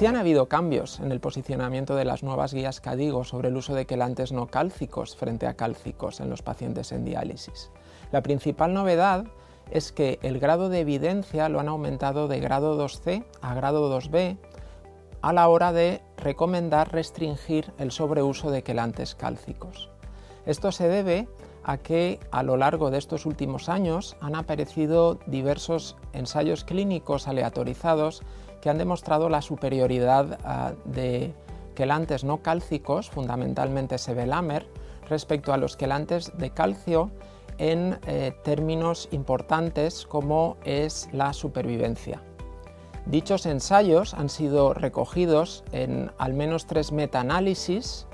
Sí han habido cambios en el posicionamiento de las nuevas guías CADIGO sobre el uso de quelantes no cálcicos frente a cálcicos en los pacientes en diálisis. La principal novedad es que el grado de evidencia lo han aumentado de grado 2C a grado 2B a la hora de recomendar restringir el sobreuso de quelantes cálcicos. Esto se debe a que a lo largo de estos últimos años han aparecido diversos ensayos clínicos aleatorizados que han demostrado la superioridad uh, de quelantes no cálcicos, fundamentalmente Sebelamer, respecto a los quelantes de calcio en eh, términos importantes como es la supervivencia. Dichos ensayos han sido recogidos en al menos tres metaanálisis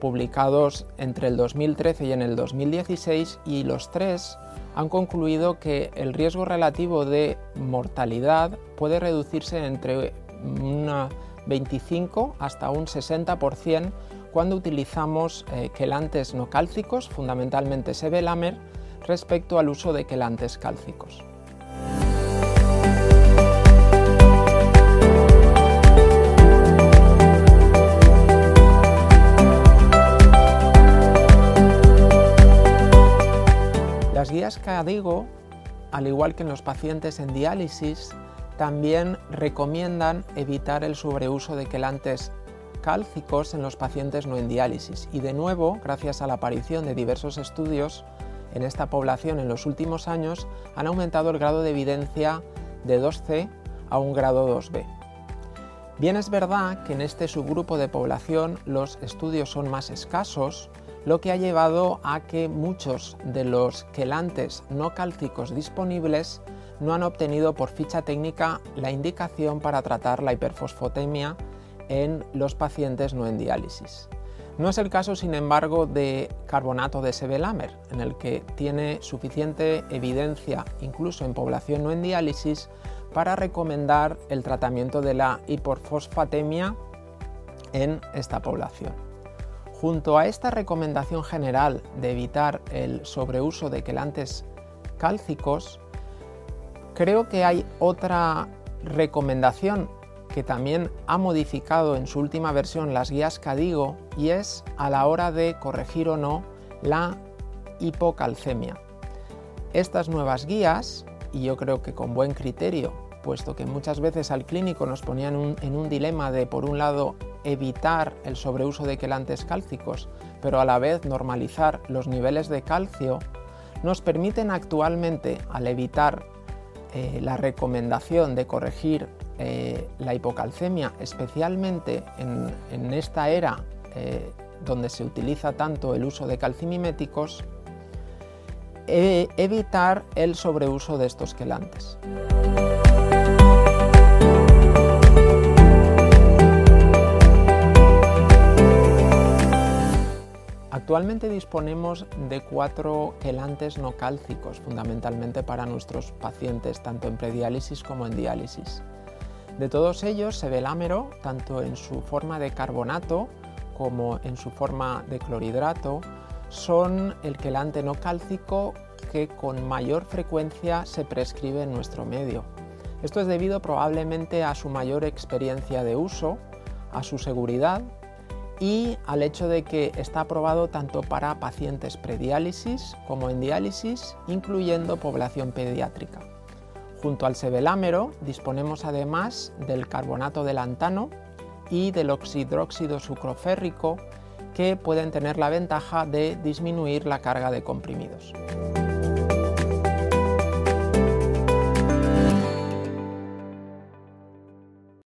publicados entre el 2013 y en el 2016 y los tres han concluido que el riesgo relativo de mortalidad puede reducirse entre un 25 hasta un 60% cuando utilizamos eh, quelantes no cálcicos, fundamentalmente Sebelamer, respecto al uso de quelantes cálcicos. Guías CADIGO, al igual que en los pacientes en diálisis, también recomiendan evitar el sobreuso de quelantes cálcicos en los pacientes no en diálisis. Y de nuevo, gracias a la aparición de diversos estudios en esta población en los últimos años, han aumentado el grado de evidencia de 2C a un grado 2B. Bien es verdad que en este subgrupo de población los estudios son más escasos, lo que ha llevado a que muchos de los quelantes no cálcicos disponibles no han obtenido por ficha técnica la indicación para tratar la hiperfosfotemia en los pacientes no en diálisis. No es el caso, sin embargo, de carbonato de sebelamer, en el que tiene suficiente evidencia, incluso en población no en diálisis, para recomendar el tratamiento de la hiperfosfatemia en esta población. Junto a esta recomendación general de evitar el sobreuso de quelantes cálcicos, creo que hay otra recomendación que también ha modificado en su última versión las guías CADIGO y es a la hora de corregir o no la hipocalcemia. Estas nuevas guías, y yo creo que con buen criterio, puesto que muchas veces al clínico nos ponían en un dilema de, por un lado, evitar el sobreuso de quelantes cálcicos, pero a la vez normalizar los niveles de calcio, nos permiten actualmente, al evitar eh, la recomendación de corregir eh, la hipocalcemia, especialmente en, esta era eh, donde se utiliza tanto el uso de calcimiméticos, evitar el sobreuso de estos quelantes. Actualmente disponemos de cuatro quelantes no cálcicos, fundamentalmente para nuestros pacientes, tanto en prediálisis como en diálisis. De todos ellos, sebelámero, tanto en su forma de carbonato como en su forma de clorhidrato, son el quelante no cálcico que con mayor frecuencia se prescribe en nuestro medio. Esto es debido probablemente a su mayor experiencia de uso, a su seguridad y al hecho de que está aprobado tanto para pacientes prediálisis como en diálisis, incluyendo población pediátrica. Junto al sebelámero disponemos además del carbonato de lantano y del oxidróxido sucroférrico que pueden tener la ventaja de disminuir la carga de comprimidos.